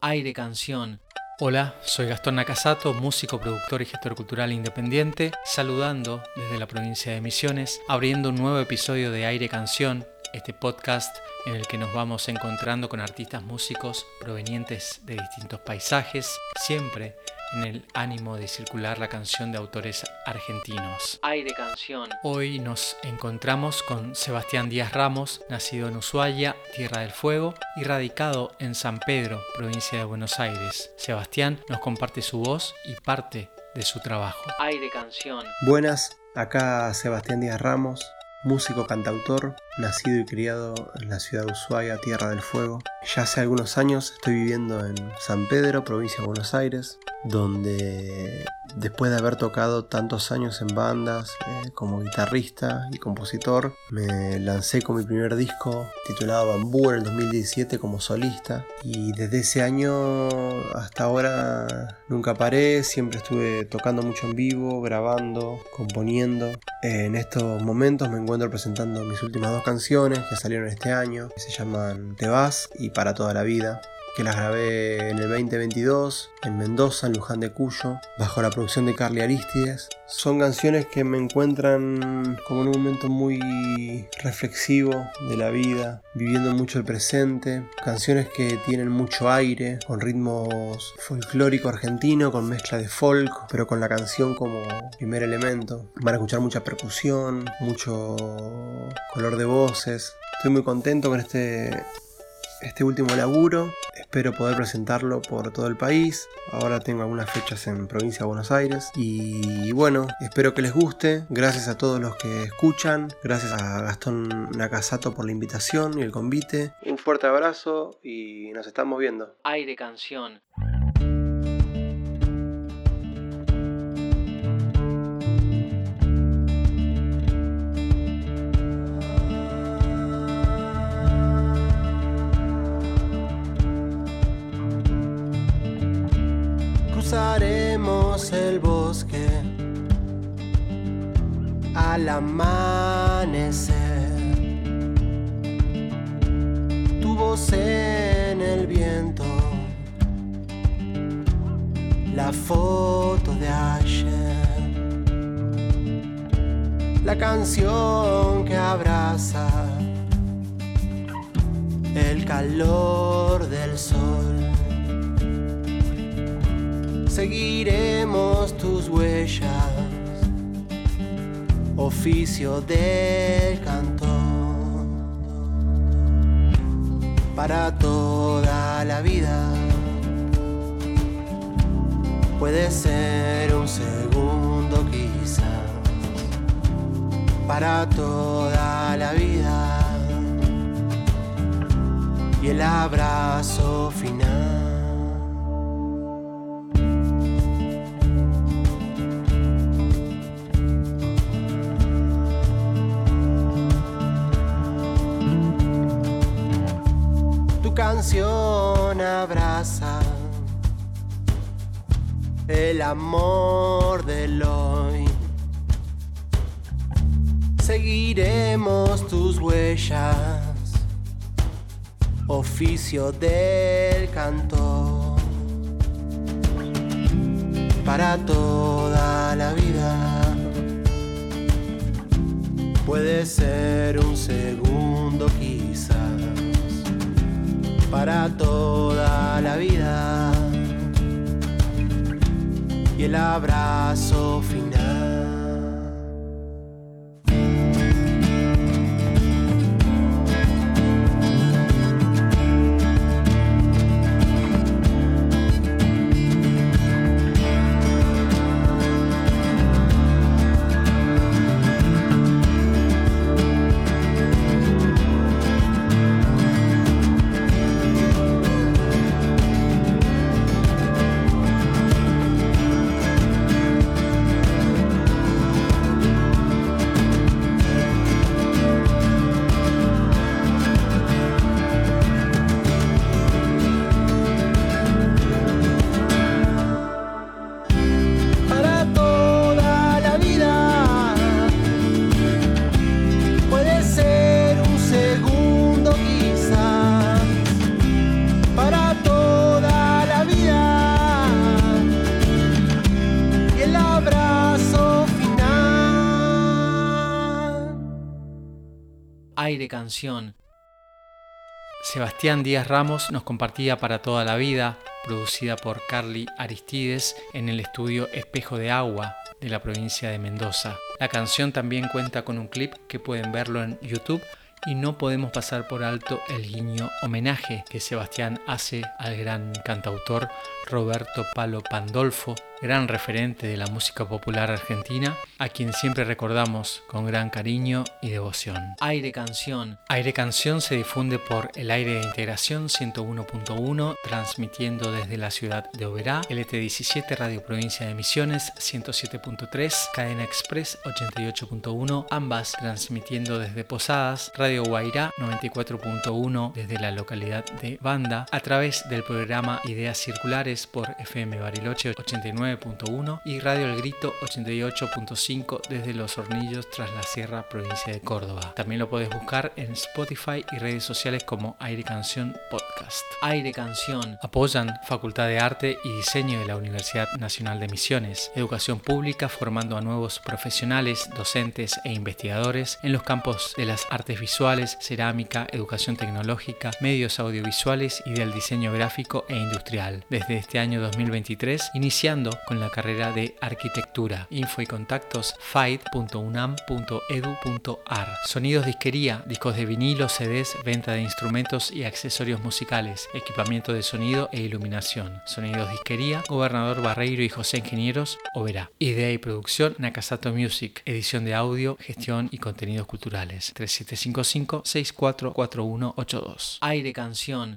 Aire Canción. Hola, soy Gastón Nakasato, músico, productor y gestor cultural independiente, saludando desde la provincia de Misiones, abriendo un nuevo episodio de Aire Canción, este podcast en el que nos vamos encontrando con artistas músicos provenientes de distintos paisajes, siempre en el ánimo de circular la canción de autores argentinos. Aire Canción. Hoy nos encontramos con Sebastián Díaz Ramos, nacido en Ushuaia, Tierra del Fuego, y radicado en San Pedro, provincia de Buenos Aires. Sebastián nos comparte su voz y parte de su trabajo. Aire Canción. Buenas, acá Sebastián Díaz Ramos, músico cantautor, nacido y criado en la ciudad de Ushuaia, Tierra del Fuego. Ya hace algunos años estoy viviendo en San Pedro, provincia de Buenos Aires, donde después de haber tocado tantos años en bandas eh, como guitarrista y compositor, me lancé con mi primer disco titulado Bambú en el 2017 como solista y desde ese año hasta ahora nunca paré, siempre estuve tocando mucho en vivo, grabando, componiendo. En estos momentos me encuentro presentando mis últimas dos canciones que salieron este año, que se llaman Te vas y Para toda la vida que las grabé en el 2022 en Mendoza, en Luján de Cuyo, bajo la producción de Carly Aristides. Son canciones que me encuentran como en un momento muy reflexivo de la vida, viviendo mucho el presente, canciones que tienen mucho aire, con ritmos folclórico argentino, con mezcla de folk, pero con la canción como primer elemento. Van a escuchar mucha percusión, mucho color de voces. Estoy muy contento con este este último laburo. Espero poder presentarlo por todo el país. Ahora tengo algunas fechas en provincia de Buenos Aires. Y bueno, espero que les guste. Gracias a todos los que escuchan. Gracias a Gastón Nakasato por la invitación y el convite. Un fuerte abrazo y nos estamos viendo. Aire Canción. El bosque al amanecer. Tu voz en el viento, la foto de ayer, la canción que abraza el calor del sol seguiremos tus huellas, oficio del cantor, para toda la vida. Puede ser un segundo quizás, para toda la vida. Y el abrazo final. Canción abraza el amor del hoy. Seguiremos tus huellas, oficio del canto, para toda la vida. Puede ser un segundo para toda la vida y el abrazo final. Canción. Sebastián Díaz Ramos nos compartía para toda la vida, producida por Carly Aristides en el estudio Espejo de Agua de la provincia de Mendoza. La canción también cuenta con un clip que pueden verlo en YouTube y no podemos pasar por alto el guiño homenaje que Sebastián hace al gran cantautor Roberto Palo Pandolfo, gran referente de la música popular argentina, a quien siempre recordamos con gran cariño y devoción. Aire Canción. Aire Canción se difunde por el aire de integración 101.1, transmitiendo desde la ciudad de Oberá, LT17 Radio Provincia de Misiones 107.3, Cadena Express 88.1, ambas transmitiendo desde Posadas, Radio Guairá 94.1 desde la localidad de Banda, a través del programa Ideas Circulares por FM Bariloche 89.1 y Radio El Grito 88.5 desde Los Hornillos tras la Sierra, provincia de Córdoba. También lo puedes buscar en Spotify y redes sociales como Aire Canción Podcast. Aire Canción apoyan Facultad de Arte y Diseño de la Universidad Nacional de Misiones, educación pública formando a nuevos profesionales, docentes e investigadores en los campos de las artes visuales, cerámica, educación tecnológica, medios audiovisuales y del diseño gráfico e industrial. Desde este año 2023, iniciando con la carrera de arquitectura. Info y contactos fight.unam.edu.ar. Sonidos disquería, discos de vinilo, CDs, venta de instrumentos y accesorios musicales, equipamiento de sonido e iluminación. Sonidos disquería, Gobernador Barreiro y José Ingenieros, Oberá. Idea y producción, Nakasato Music. Edición de audio, gestión y contenidos culturales. 3755 644182. Aire Canción